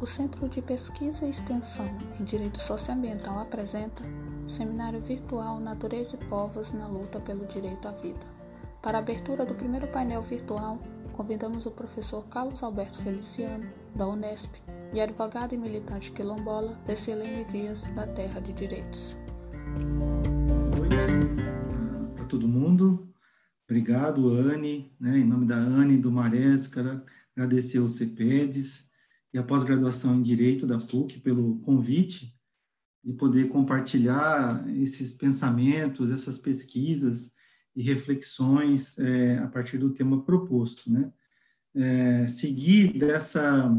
O Centro de Pesquisa e Extensão em Direito Socioambiental apresenta Seminário Virtual Natureza e Povos na Luta pelo Direito à Vida. Para a abertura do primeiro painel virtual, convidamos o professor Carlos Alberto Feliciano, da Unesp, e a advogada e militante quilombola Decilene Dias, da Terra de Direitos. Oi para todo mundo. Obrigado, Anne, né, em nome da Anne do Marés, quero agradecer ao CEPEDES e a pós-graduação em Direito da PUC pelo convite de poder compartilhar esses pensamentos, essas pesquisas e reflexões é, a partir do tema proposto, né? É, seguir dessa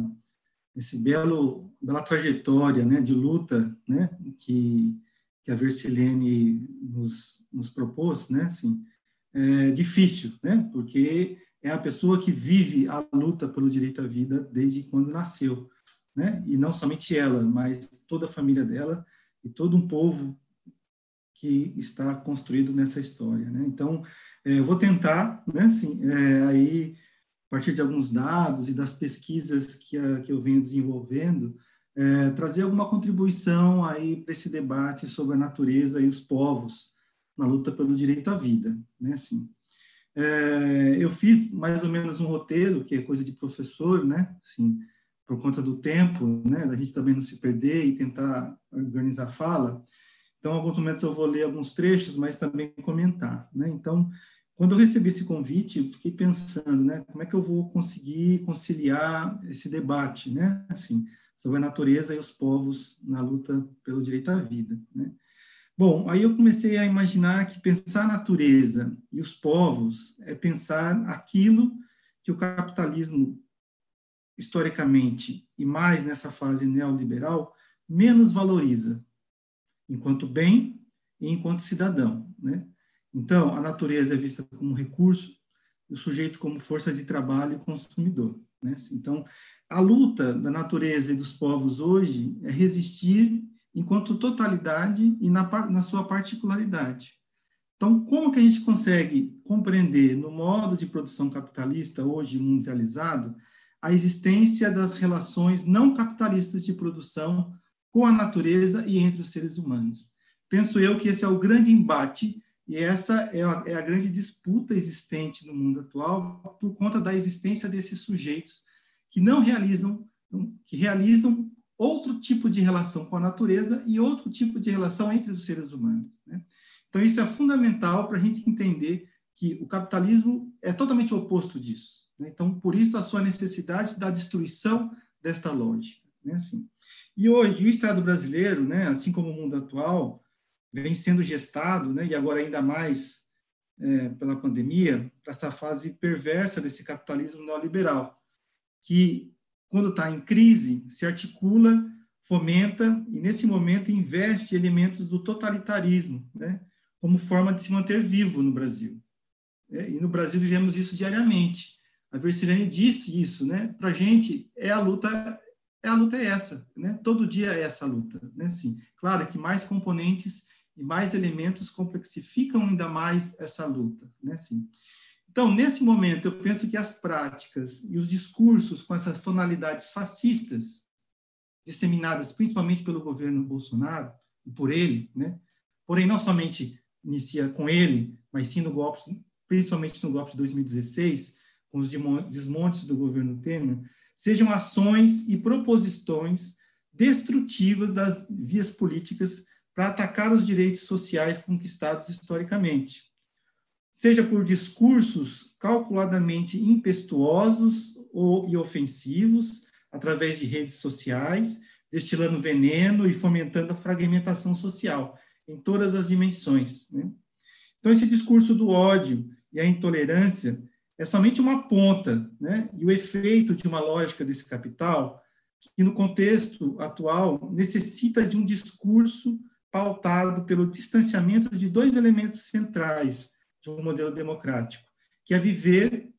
esse belo bela trajetória, né, de luta, né, que que a Versilene nos, nos propôs, né, assim, é difícil, né? Porque é a pessoa que vive a luta pelo direito à vida desde quando nasceu, né? E não somente ela, mas toda a família dela e todo um povo que está construído nessa história, né? Então, é, eu vou tentar, né? Assim, é, aí a partir de alguns dados e das pesquisas que, a, que eu venho desenvolvendo, é, trazer alguma contribuição aí para esse debate sobre a natureza e os povos na luta pelo direito à vida, né? Assim, é, eu fiz mais ou menos um roteiro, que é coisa de professor, né? Assim, por conta do tempo, né? Da gente também não se perder e tentar organizar a fala. Então, alguns momentos eu vou ler alguns trechos, mas também comentar, né? Então, quando eu recebi esse convite, eu fiquei pensando, né? Como é que eu vou conseguir conciliar esse debate, né? Assim, sobre a natureza e os povos na luta pelo direito à vida, né? Bom, aí eu comecei a imaginar que pensar a natureza e os povos é pensar aquilo que o capitalismo, historicamente, e mais nessa fase neoliberal, menos valoriza, enquanto bem e enquanto cidadão. Né? Então, a natureza é vista como recurso, o sujeito como força de trabalho e consumidor. Né? Então, a luta da natureza e dos povos hoje é resistir enquanto totalidade e na, na sua particularidade. Então, como que a gente consegue compreender no modo de produção capitalista, hoje mundializado, a existência das relações não capitalistas de produção com a natureza e entre os seres humanos? Penso eu que esse é o grande embate e essa é a, é a grande disputa existente no mundo atual por conta da existência desses sujeitos que não realizam, que realizam outro tipo de relação com a natureza e outro tipo de relação entre os seres humanos. Né? Então, isso é fundamental para a gente entender que o capitalismo é totalmente oposto disso. Né? Então, por isso, a sua necessidade da destruição desta lógica. Né? Assim. E hoje, o Estado brasileiro, né, assim como o mundo atual, vem sendo gestado, né, e agora ainda mais é, pela pandemia, para essa fase perversa desse capitalismo neoliberal, que quando está em crise, se articula, fomenta e, nesse momento, investe elementos do totalitarismo, né, como forma de se manter vivo no Brasil. É, e no Brasil vivemos isso diariamente. A Versilene disse isso, né? Para a gente, é a luta, é a luta é essa, né? Todo dia é essa luta, né? Sim, claro que mais componentes e mais elementos complexificam ainda mais essa luta, né? Sim. Então, nesse momento, eu penso que as práticas e os discursos com essas tonalidades fascistas, disseminadas principalmente pelo governo Bolsonaro, e por ele, né? porém não somente inicia com ele, mas sim no golpe, principalmente no golpe de 2016, com os desmontes do governo Temer, sejam ações e proposições destrutivas das vias políticas para atacar os direitos sociais conquistados historicamente seja por discursos calculadamente impetuosos ou, ofensivos, através de redes sociais, destilando veneno e fomentando a fragmentação social em todas as dimensões. Né? Então, esse discurso do ódio e a intolerância é somente uma ponta, né? e o efeito de uma lógica desse capital, que no contexto atual necessita de um discurso pautado pelo distanciamento de dois elementos centrais de um modelo democrático, que é viver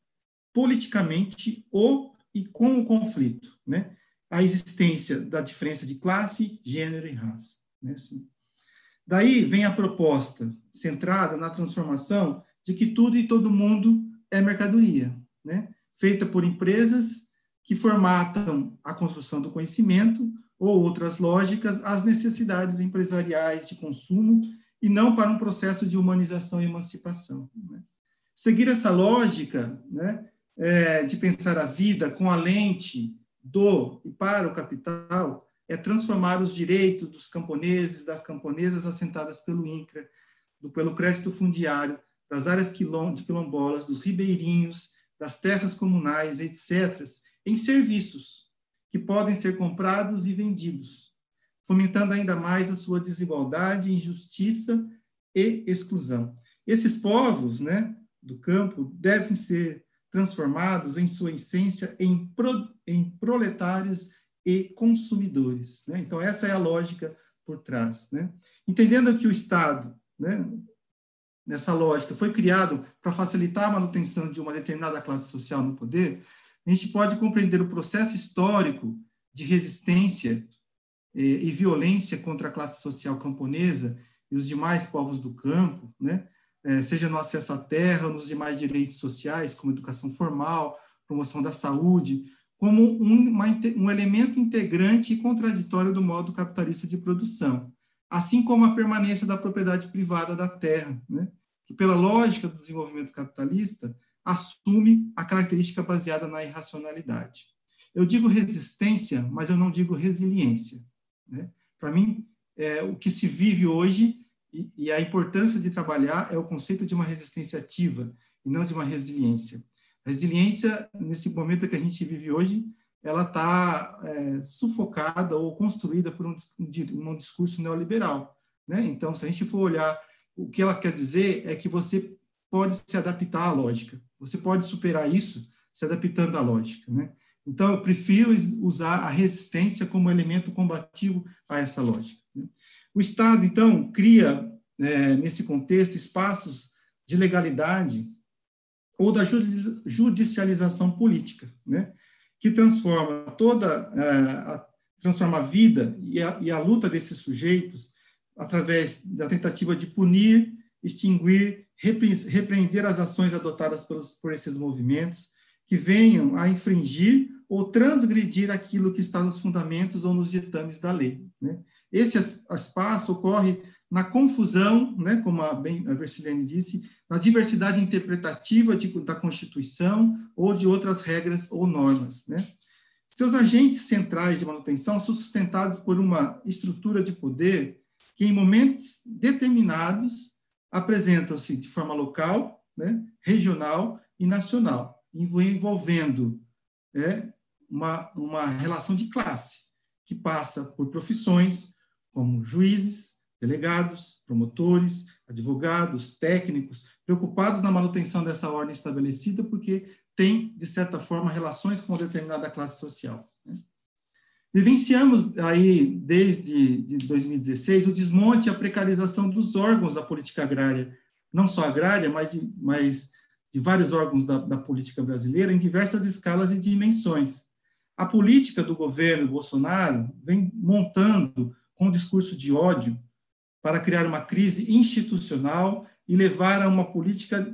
politicamente o e com o conflito, né? A existência da diferença de classe, gênero e raça, né? Assim. Daí vem a proposta centrada na transformação de que tudo e todo mundo é mercadoria, né? Feita por empresas que formatam a construção do conhecimento ou outras lógicas às necessidades empresariais de consumo e não para um processo de humanização e emancipação. Né? Seguir essa lógica né, é, de pensar a vida com a lente do e para o capital é transformar os direitos dos camponeses, das camponesas assentadas pelo INCRA, do, pelo crédito fundiário, das áreas quilom, de quilombolas, dos ribeirinhos, das terras comunais, etc., em serviços que podem ser comprados e vendidos, fomentando ainda mais a sua desigualdade, injustiça e exclusão. Esses povos né, do campo devem ser transformados em sua essência em, pro, em proletários e consumidores. Né? Então, essa é a lógica por trás. Né? Entendendo que o Estado, né, nessa lógica, foi criado para facilitar a manutenção de uma determinada classe social no poder, a gente pode compreender o processo histórico de resistência e violência contra a classe social camponesa e os demais povos do campo, né? Eh, seja no acesso à terra, nos demais direitos sociais, como educação formal, promoção da saúde, como um, uma, um elemento integrante e contraditório do modo capitalista de produção, assim como a permanência da propriedade privada da terra, né? que, pela lógica do desenvolvimento capitalista, assume a característica baseada na irracionalidade. Eu digo resistência, mas eu não digo resiliência. Né? Para mim, é, o que se vive hoje e, e, a importância de trabalhar é o conceito de uma resistência ativa e não de uma resiliência. A resiliência, nesse momento que a gente vive hoje, ela está é, sufocada ou construída por um, um discurso neoliberal. Né? Então, se a gente for olhar o que ela quer dizer é que você pode se adaptar à lógica. Você pode superar isso se adaptando à lógica, né? Então, eu prefiro usar a resistência como elemento combativo a essa lógica. Né? O Estado, então, cria, é, nesse contexto, espaços de legalidade ou da judicialização política, né? que transforma toda é, a, transforma a vida e a, e a luta desses sujeitos através da tentativa de punir, extinguir repreender as ações adotadas pelos, por esses movimentos que venham a infringir ou transgredir aquilo que está nos fundamentos ou nos ditames da lei. Né? Esse espaço ocorre na confusão, né, como a, bem, a Versilene disse, na diversidade interpretativa de, da Constituição ou de outras regras ou normas. Né? Seus agentes centrais de manutenção são sustentados por uma estrutura de poder que, em momentos determinados, apresentam-se de forma local, né, regional e nacional, envolvendo é, uma, uma relação de classe, que passa por profissões como juízes, delegados, promotores, advogados, técnicos, preocupados na manutenção dessa ordem estabelecida, porque tem, de certa forma, relações com determinada classe social. Né? Vivenciamos aí, desde de 2016, o desmonte e a precarização dos órgãos da política agrária, não só agrária, mas de, mas de vários órgãos da, da política brasileira, em diversas escalas e dimensões. A política do governo Bolsonaro vem montando com um discurso de ódio para criar uma crise institucional e levar a uma política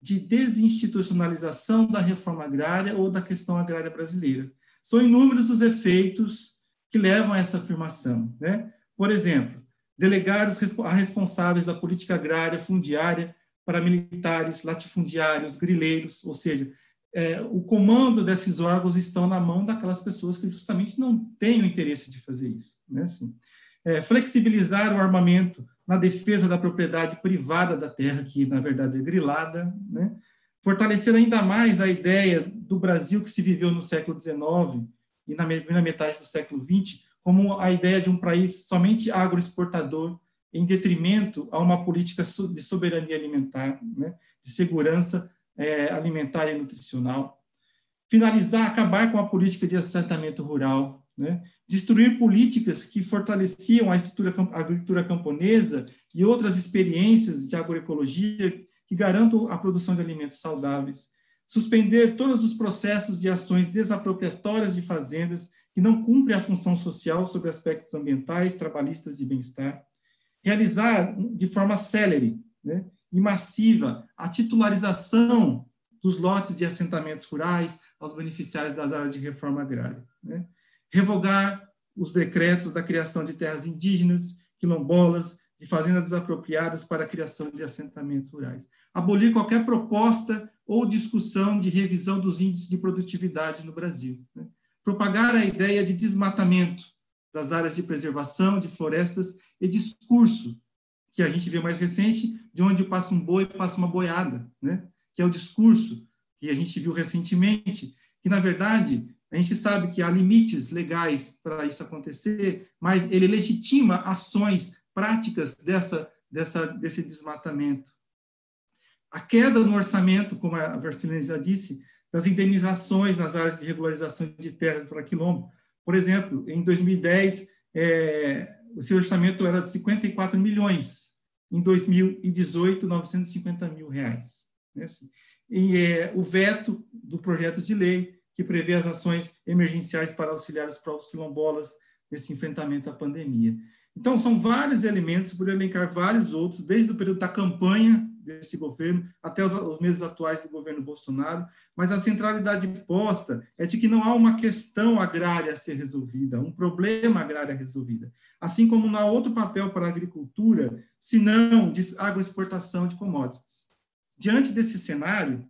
de desinstitucionalização da reforma agrária ou da questão agrária brasileira. São inúmeros os efeitos que levam a essa afirmação. Né? Por exemplo, delegar a responsáveis da política agrária fundiária para militares, latifundiários, grileiros, ou seja, é, o comando desses órgãos estão na mão daquelas pessoas que justamente não têm o interesse de fazer isso. Né? Assim, é, flexibilizar o armamento na defesa da propriedade privada da terra, que na verdade é grilada, né? fortalecer ainda mais a ideia do Brasil que se viveu no século XIX e na primeira metade do século XX, como a ideia de um país somente agroexportador, em detrimento a uma política de soberania alimentar, né, de segurança é, alimentar e nutricional. Finalizar, acabar com a política de assentamento rural, né, destruir políticas que fortaleciam a estrutura a agricultura camponesa e outras experiências de agroecologia que garantam a produção de alimentos saudáveis, suspender todos os processos de ações desapropriatórias de fazendas que não cumprem a função social sobre aspectos ambientais, trabalhistas de bem-estar, realizar de forma célere né, e massiva a titularização dos lotes de assentamentos rurais aos beneficiários das áreas de reforma agrária. Né? Revogar os decretos da criação de terras indígenas, quilombolas, de fazendas desapropriadas para a criação de assentamentos rurais. Abolir qualquer proposta ou discussão de revisão dos índices de produtividade no Brasil. Né? Propagar a ideia de desmatamento das áreas de preservação de florestas e discurso que a gente vê mais recente, de onde passa um boi, passa uma boiada, né? que é o discurso que a gente viu recentemente, que, na verdade, a gente sabe que há limites legais para isso acontecer, mas ele legitima ações práticas dessa, dessa, desse desmatamento. A queda no orçamento, como a Versilene já disse, das indenizações nas áreas de regularização de terras para quilombo. Por exemplo, em 2010, é, o seu orçamento era de 54 milhões. Em 2018, 950 mil reais. Né? Assim, e é, o veto do projeto de lei que prevê as ações emergenciais para auxiliar os povos quilombolas nesse enfrentamento à pandemia. Então, são vários elementos, por elencar vários outros, desde o período da campanha desse governo até os, os, meses atuais do governo Bolsonaro, mas a centralidade posta é de que não há uma questão agrária a ser resolvida, um problema agrário a resolvida, assim como não há outro papel para a agricultura, senão de agroexportação de commodities. Diante desse cenário,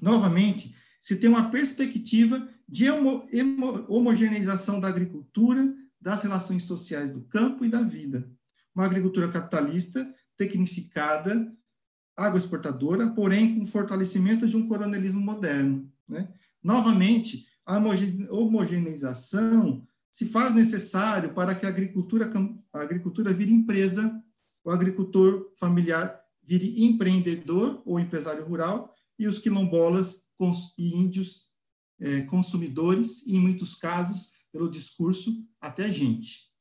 novamente, se tem uma perspectiva de homogeneização da agricultura, das relações sociais do campo e da vida. Uma agricultura capitalista, tecnificada, agroexportadora, porém com fortalecimento de um coronelismo moderno. Né? Novamente, a homogeneização se faz necessário para que a agricultura, a agricultura vire empresa, o agricultor familiar vire empreendedor ou empresário rural, e os quilombolas e índios é, consumidores, e em muitos casos, pelo discurso, até gente.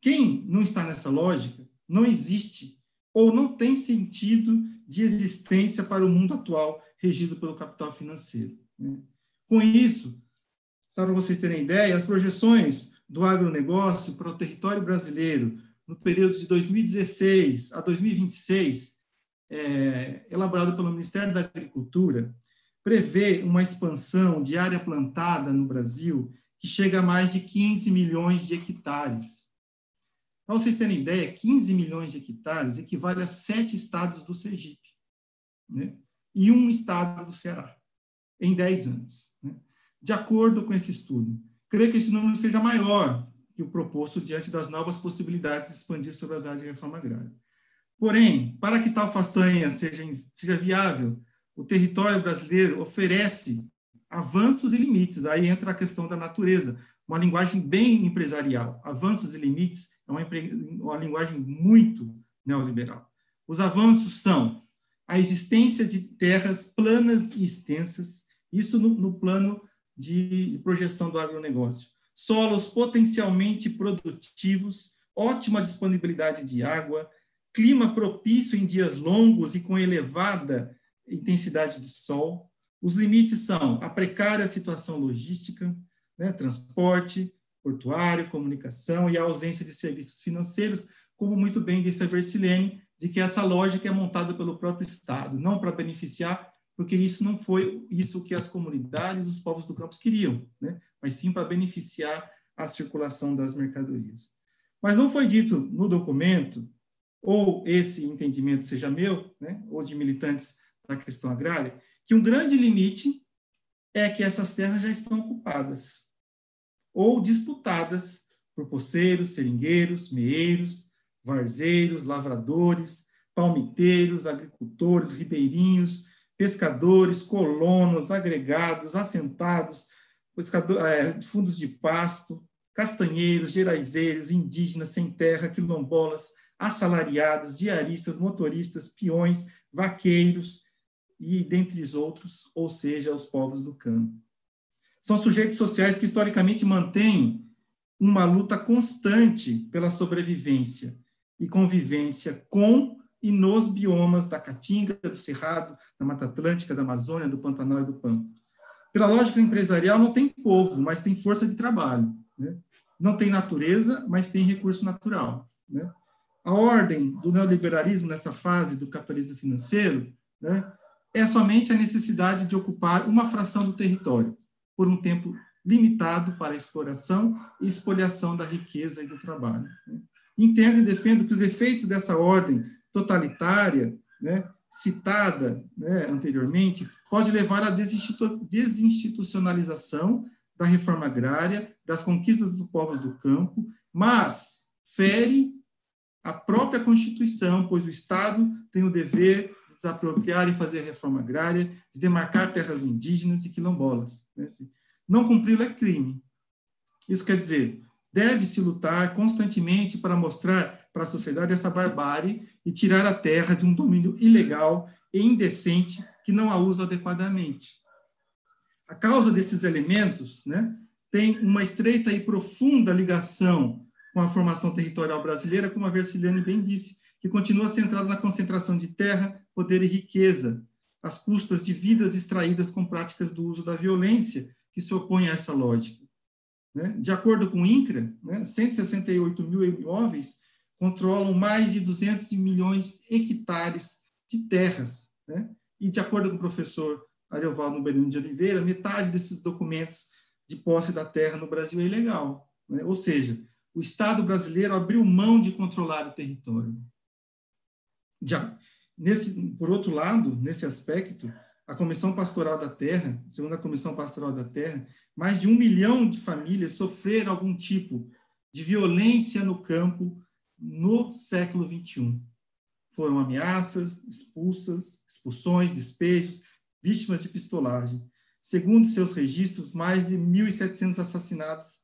Quem não está nessa lógica não existe ou não tem sentido de existência para o mundo atual regido pelo capital financeiro. Né? Com isso, só para vocês terem ideia, as projeções do agronegócio para o território brasileiro no período de 2016 a 2026, é, elaborado pelo Ministério da Agricultura, prevê uma expansão de área plantada no Brasil que chega a mais de 15 milhões de hectares. Para vocês terem ideia, 15 milhões de hectares equivale a sete estados do Sergipe, né? e um estado do Ceará, em 10 anos. Né? De acordo com esse estudo, creio que esse número seja maior que o proposto diante das novas possibilidades de expandir sobre as áreas de reforma agrária. Porém, para que tal façanha seja, seja viável, o território brasileiro oferece avanços e limites. Aí entra a questão da natureza, uma linguagem bem empresarial. Avanços e limites é uma, uma linguagem muito neoliberal. Os avanços são a existência de terras planas e extensas, isso no, no plano de projeção do agronegócio solos potencialmente produtivos, ótima disponibilidade de água, clima propício em dias longos e com elevada intensidade de sol. Os limites são a precária situação logística, né, transporte, portuário, comunicação e a ausência de serviços financeiros, como muito bem disse a Versilene, de que essa lógica é montada pelo próprio Estado, não para beneficiar, porque isso não foi isso que as comunidades, os povos do campus queriam, né? mas sim para beneficiar a circulação das mercadorias. Mas não foi dito no documento, ou esse entendimento seja meu, né, ou de militantes da questão agrária, que um grande limite é que essas terras já estão ocupadas ou disputadas por poceiros, seringueiros, meeiros, varzeiros, lavradores, palmiteiros, agricultores, ribeirinhos, pescadores, colonos, agregados, assentados, é, fundos de pasto, castanheiros, geraizeiros, indígenas sem terra, quilombolas, assalariados, diaristas, motoristas, peões, vaqueiros e dentre os outros, ou seja, os povos do campo. São sujeitos sociais que historicamente mantêm uma luta constante pela sobrevivência e convivência com e nos biomas da Caatinga, do Cerrado, da Mata Atlântica, da Amazônia, do Pantanal e do Pampa. Pela lógica empresarial, não tem povo, mas tem força de trabalho. Né? Não tem natureza, mas tem recurso natural. Né? A ordem do neoliberalismo nessa fase do capitalismo financeiro né, é somente a necessidade de ocupar uma fração do território, por um tempo limitado para a exploração e expoliação da riqueza e do trabalho. Né? Entendo e defendo que os efeitos dessa ordem totalitária, né, citada né, anteriormente, pode levar à desinstitucionalização da reforma agrária, das conquistas dos povos do campo, mas fere a própria Constituição, pois o Estado tem o dever de desapropriar e fazer a reforma agrária, de demarcar terras indígenas e quilombolas. Né? Não cumpri-lo é crime. Isso quer dizer, deve-se lutar constantemente para mostrar para a sociedade essa barbárie e tirar a terra de um domínio ilegal e indecente que não a usa adequadamente. A causa desses elementos né, tem uma estreita e profunda ligação com a formação territorial brasileira, como a Versiliane bem disse, que continua centrada na concentração de terra, poder e riqueza, às custas de vidas extraídas com práticas do uso da violência, que se opõe a essa lógica. Né? De acordo com o INCRA, né, 168 mil imóveis controlam mais de 200 milhões de hectares de terras. Né? E, de acordo com o professor Ariovaldo Berino de Oliveira, metade desses documentos de posse da terra no Brasil é ilegal. Né? Ou seja, o Estado brasileiro abriu mão de controlar o território. Já, nesse, por outro lado, nesse aspecto, a Comissão Pastoral da Terra, segundo a Comissão Pastoral da Terra, mais de um milhão de famílias sofreram algum tipo de violência no campo no século XXI. Foram ameaças, expulsas, expulsões, despejos, vítimas de pistolagem. Segundo seus registros, mais de 1.700 assassinatos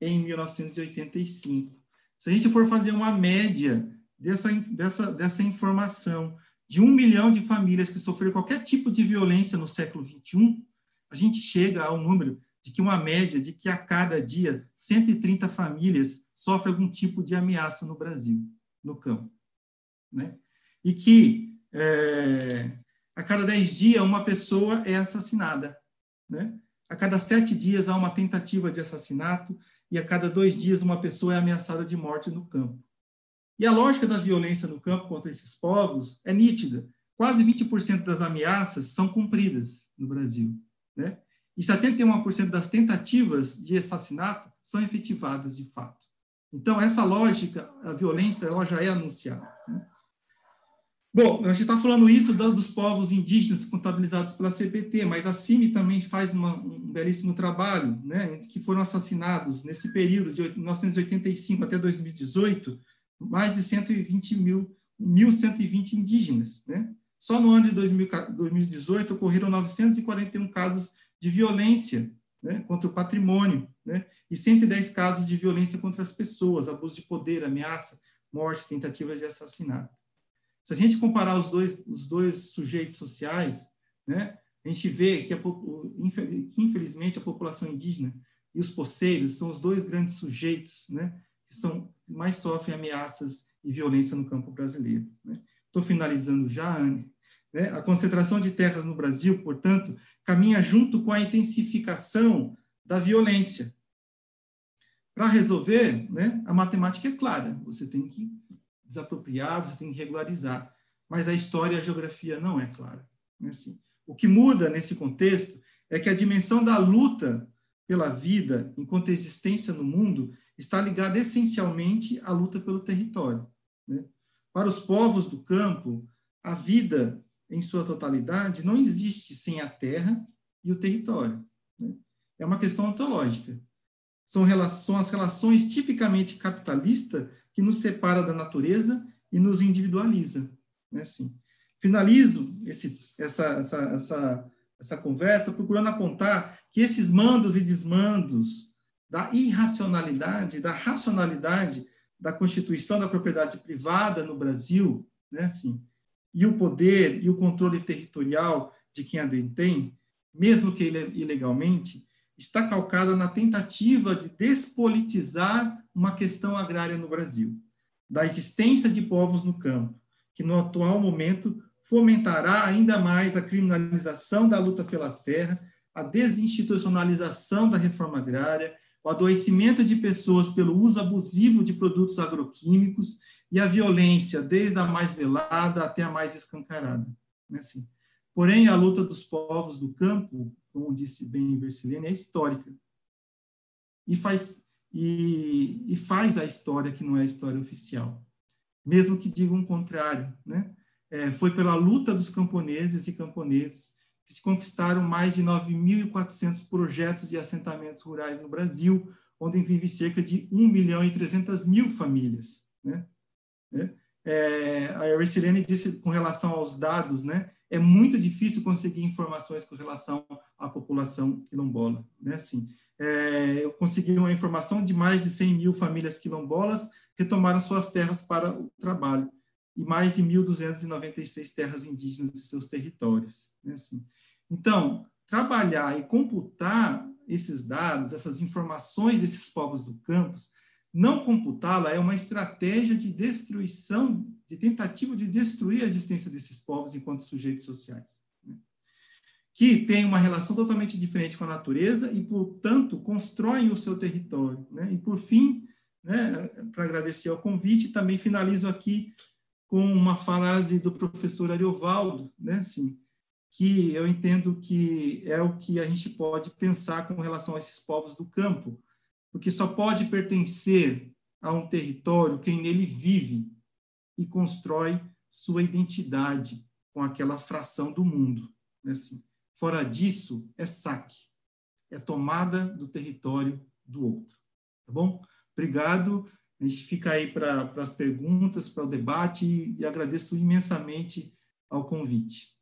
em 1985. Se a gente for fazer uma média dessa, dessa, dessa informação de um milhão de famílias que sofreram qualquer tipo de violência no século XXI, a gente chega ao número de que uma média de que a cada dia 130 famílias sofrem algum tipo de ameaça no Brasil, no campo. Né? E que é, a cada 10 dias uma pessoa é assassinada. Né? A cada sete dias há uma tentativa de assassinato e a cada dois dias uma pessoa é ameaçada de morte no campo. E a lógica da violência no campo contra esses povos é nítida. Quase 20% das ameaças são cumpridas no Brasil. Né? E 71% das tentativas de assassinato são efetivadas de fato. Então, essa lógica, a violência, ela já é anunciada. Né? Bom, a gente está falando isso dos povos indígenas contabilizados pela CPT, mas a CIMI também faz uma, um belíssimo trabalho, né, que foram assassinados nesse período de 1985 até 2018, mais de 120 mil, 1.120 indígenas. Né? Só no ano de 2018 ocorreram 941 casos de violência né, contra o patrimônio, né, e 110 casos de violência contra as pessoas, abuso de poder, ameaça, morte, tentativas de assassinato. Se a gente comparar os dois, os dois sujeitos sociais, né, a gente vê que, a, que, infelizmente, a população indígena e os poceiros são os dois grandes sujeitos né, que são, mais sofrem ameaças e violência no campo brasileiro. Estou né. finalizando já, Anne. Né? A concentração de terras no Brasil, portanto, caminha junto com a intensificação da violência. Para resolver, né, a matemática é clara, você tem que desapropriar, você tem que regularizar. Mas a história e a geografia não é clara. Né? Assim, o que muda nesse contexto é que a dimensão da luta pela vida enquanto existência no mundo está ligada essencialmente à luta pelo território. Né? Para os povos do campo, a vida em sua totalidade não existe sem a terra e o território. Né? É uma questão ontológica. São, são as relações tipicamente capitalistas que nos separa da natureza e nos individualiza. Né? Assim, finalizo esse, essa, essa, essa, essa conversa procurando apontar que esses mandos e desmandos da irracionalidade, da racionalidade da constituição da propriedade privada no Brasil, né, assim, e o poder e o controle territorial de quem a detém, mesmo que ilegalmente, está calcada na tentativa de despolitizar uma questão agrária no Brasil, da existência de povos no campo, que no atual momento fomentará ainda mais a criminalização da luta pela terra, a desinstitucionalização da reforma agrária, o adoecimento de pessoas pelo uso abusivo de produtos agroquímicos e a violência, desde a mais velada até a mais escancarada. Né? Assim, Porém, a luta dos povos do campo, como disse bem Versilene, é histórica. E faz, e, e faz a história que não é a história oficial. Mesmo que digam o contrário. Né? É, foi pela luta dos camponeses e camponeses que se conquistaram mais de 9.400 projetos de assentamentos rurais no Brasil, onde vive cerca de 1 milhão e 300 mil famílias. Né? É, é a Ercilene disse com relação aos dados, né, é muito difícil conseguir informações com relação à população quilombola. Né? Assim, é, eu consegui uma informação de mais de 100 mil famílias quilombolas retomaram suas terras para o trabalho e mais de 1.296 terras indígenas de seus territórios. Né? Assim, então, trabalhar e computar esses dados, essas informações desses povos do campus, não computá-la é uma estratégia de destruição, de tentativa de destruir a existência desses povos enquanto sujeitos sociais, né? que têm uma relação totalmente diferente com a natureza e, portanto, constroem o seu território. Né? E, por fim, né, para agradecer ao convite, também finalizo aqui com uma frase do professor Ariovaldo, né, assim, que eu entendo que é o que a gente pode pensar com relação a esses povos do campo, porque só pode pertencer a um território quem nele vive e constrói sua identidade com aquela fração do mundo. Né? Assim, fora disso, é saque, é tomada do território do outro. Tá bom? Obrigado. A gente fica aí para as perguntas, para o debate e, e agradeço imensamente ao convite.